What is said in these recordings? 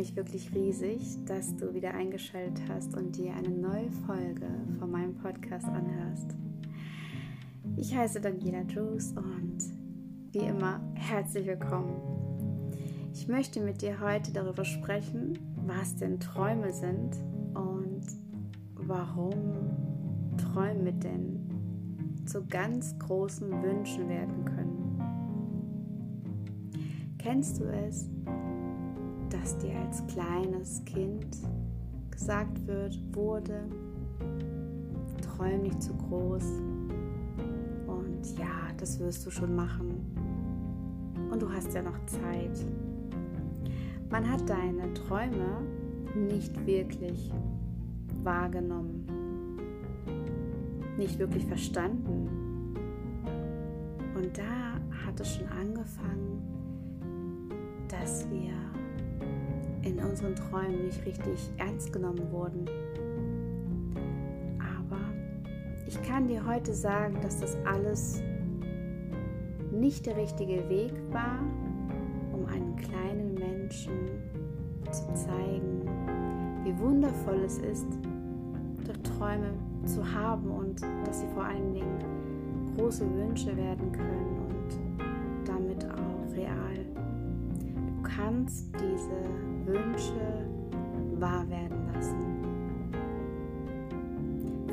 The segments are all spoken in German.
mich wirklich riesig, dass du wieder eingeschaltet hast und dir eine neue Folge von meinem Podcast anhörst. Ich heiße Daniela Drews und wie immer herzlich willkommen. Ich möchte mit dir heute darüber sprechen, was denn Träume sind und warum Träume denn zu ganz großen Wünschen werden können. Kennst du es, dass dir als kleines Kind gesagt wird, wurde, träum nicht zu groß und ja, das wirst du schon machen und du hast ja noch Zeit. Man hat deine Träume nicht wirklich wahrgenommen, nicht wirklich verstanden. Und da hat es schon angefangen, dass wir in unseren Träumen nicht richtig ernst genommen wurden. Aber ich kann dir heute sagen, dass das alles nicht der richtige Weg war, um einen kleinen Menschen zu zeigen, wie wundervoll es ist, Träume zu haben und dass sie vor allen Dingen große Wünsche werden können und damit auch real. Du kannst diese Wünsche wahr werden lassen.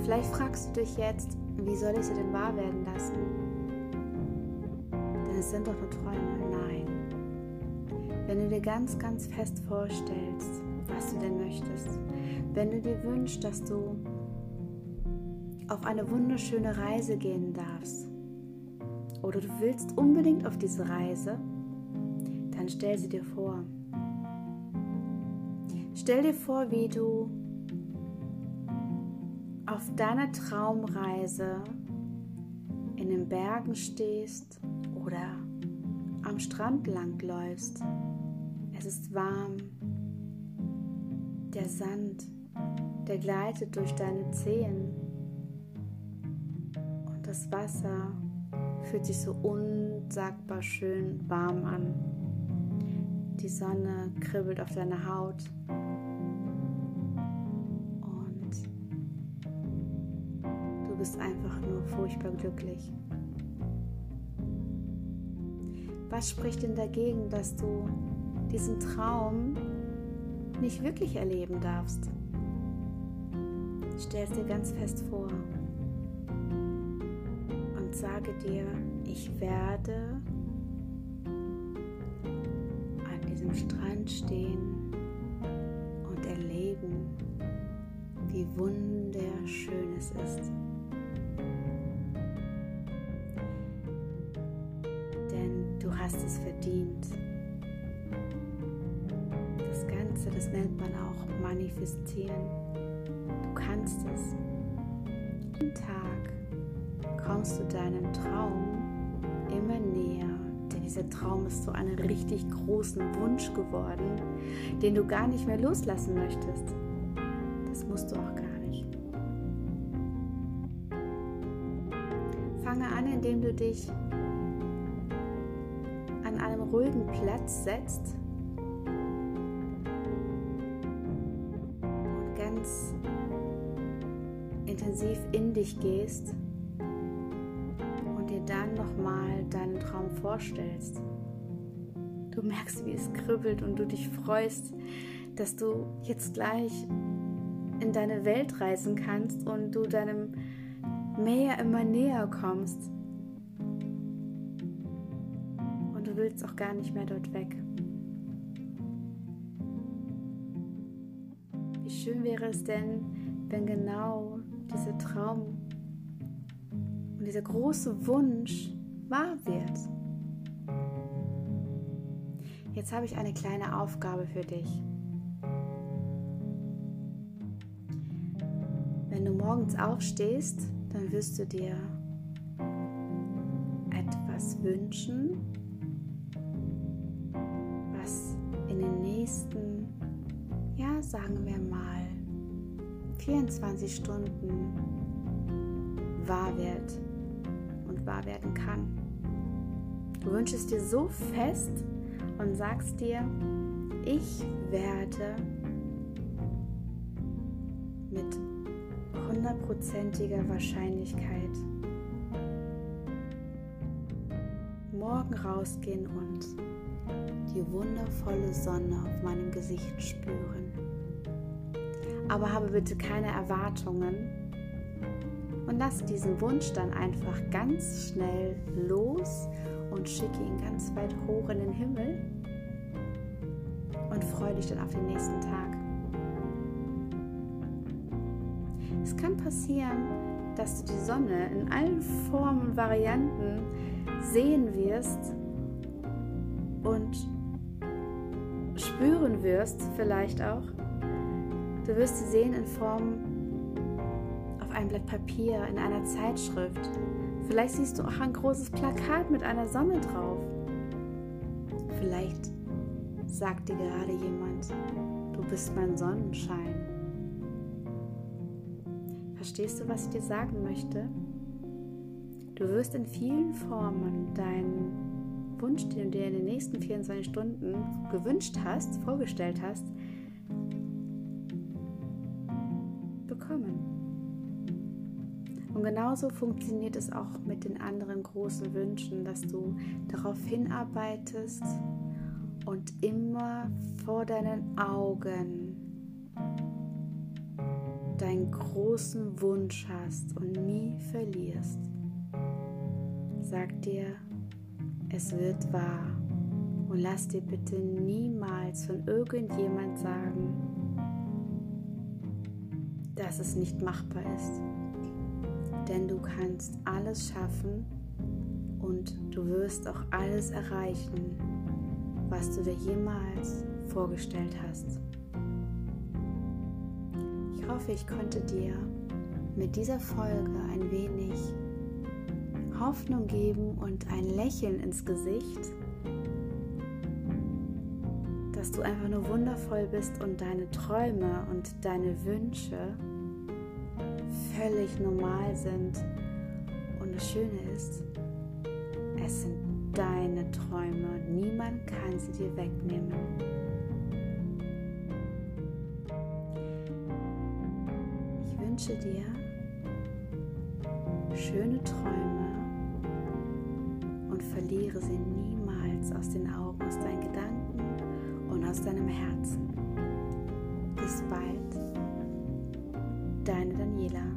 Vielleicht fragst du dich jetzt, wie soll ich sie denn wahr werden lassen? Denn es sind doch nur Träume. Nein. Wenn du dir ganz, ganz fest vorstellst, was du denn möchtest, wenn du dir wünschst, dass du auf eine wunderschöne Reise gehen darfst, oder du willst unbedingt auf diese Reise, dann stell sie dir vor. Stell dir vor, wie du auf deiner Traumreise in den Bergen stehst oder am Strand langläufst. Es ist warm. Der Sand, der gleitet durch deine Zehen. Und das Wasser fühlt sich so unsagbar schön warm an. Die Sonne kribbelt auf deiner Haut. Bist einfach nur furchtbar glücklich. Was spricht denn dagegen, dass du diesen Traum nicht wirklich erleben darfst? Stell es dir ganz fest vor und sage dir, ich werde an diesem Strand stehen und erleben, wie wunderschön es ist. Hast es verdient. Das Ganze, das nennt man auch manifestieren. Du kannst es. Jeden Tag kommst du deinem Traum immer näher, denn dieser Traum ist so einen richtig großen Wunsch geworden, den du gar nicht mehr loslassen möchtest. Das musst du auch gar nicht. Fange an, indem du dich ruhigen Platz setzt und ganz intensiv in dich gehst und dir dann nochmal deinen Traum vorstellst. Du merkst, wie es kribbelt und du dich freust, dass du jetzt gleich in deine Welt reisen kannst und du deinem Meer immer näher kommst. Willst auch gar nicht mehr dort weg. Wie schön wäre es denn, wenn genau dieser Traum und dieser große Wunsch wahr wird. Jetzt habe ich eine kleine Aufgabe für dich. Wenn du morgens aufstehst, dann wirst du dir etwas wünschen, nächsten, ja, sagen wir mal, 24 Stunden wahr wird und wahr werden kann. Du wünschst dir so fest und sagst dir, Ich werde mit hundertprozentiger Wahrscheinlichkeit morgen rausgehen und die wundervolle Sonne auf meinem Gesicht spüren. Aber habe bitte keine Erwartungen und lass diesen Wunsch dann einfach ganz schnell los und schicke ihn ganz weit hoch in den Himmel und freue dich dann auf den nächsten Tag. Es kann passieren, dass du die Sonne in allen Formen und Varianten sehen wirst und spüren wirst, vielleicht auch. Du wirst sie sehen in Form auf einem Blatt Papier, in einer Zeitschrift. Vielleicht siehst du auch ein großes Plakat mit einer Sonne drauf. Vielleicht sagt dir gerade jemand, du bist mein Sonnenschein. Verstehst du, was ich dir sagen möchte? Du wirst in vielen Formen deinen Wunsch, den du dir in den nächsten 24 Stunden gewünscht hast, vorgestellt hast, bekommen. Und genauso funktioniert es auch mit den anderen großen Wünschen, dass du darauf hinarbeitest und immer vor deinen Augen deinen großen Wunsch hast und nie verlierst. Sag dir, es wird wahr und lass dir bitte niemals von irgendjemand sagen, dass es nicht machbar ist. Denn du kannst alles schaffen und du wirst auch alles erreichen, was du dir jemals vorgestellt hast. Ich hoffe, ich konnte dir mit dieser Folge ein wenig Hoffnung geben und ein Lächeln ins Gesicht, dass du einfach nur wundervoll bist und deine Träume und deine Wünsche völlig normal sind. Und das Schöne ist, es sind deine Träume. Niemand kann sie dir wegnehmen. Ich wünsche dir schöne Träume verliere sie niemals aus den Augen, aus deinen Gedanken und aus deinem Herzen. Bis bald, deine Daniela.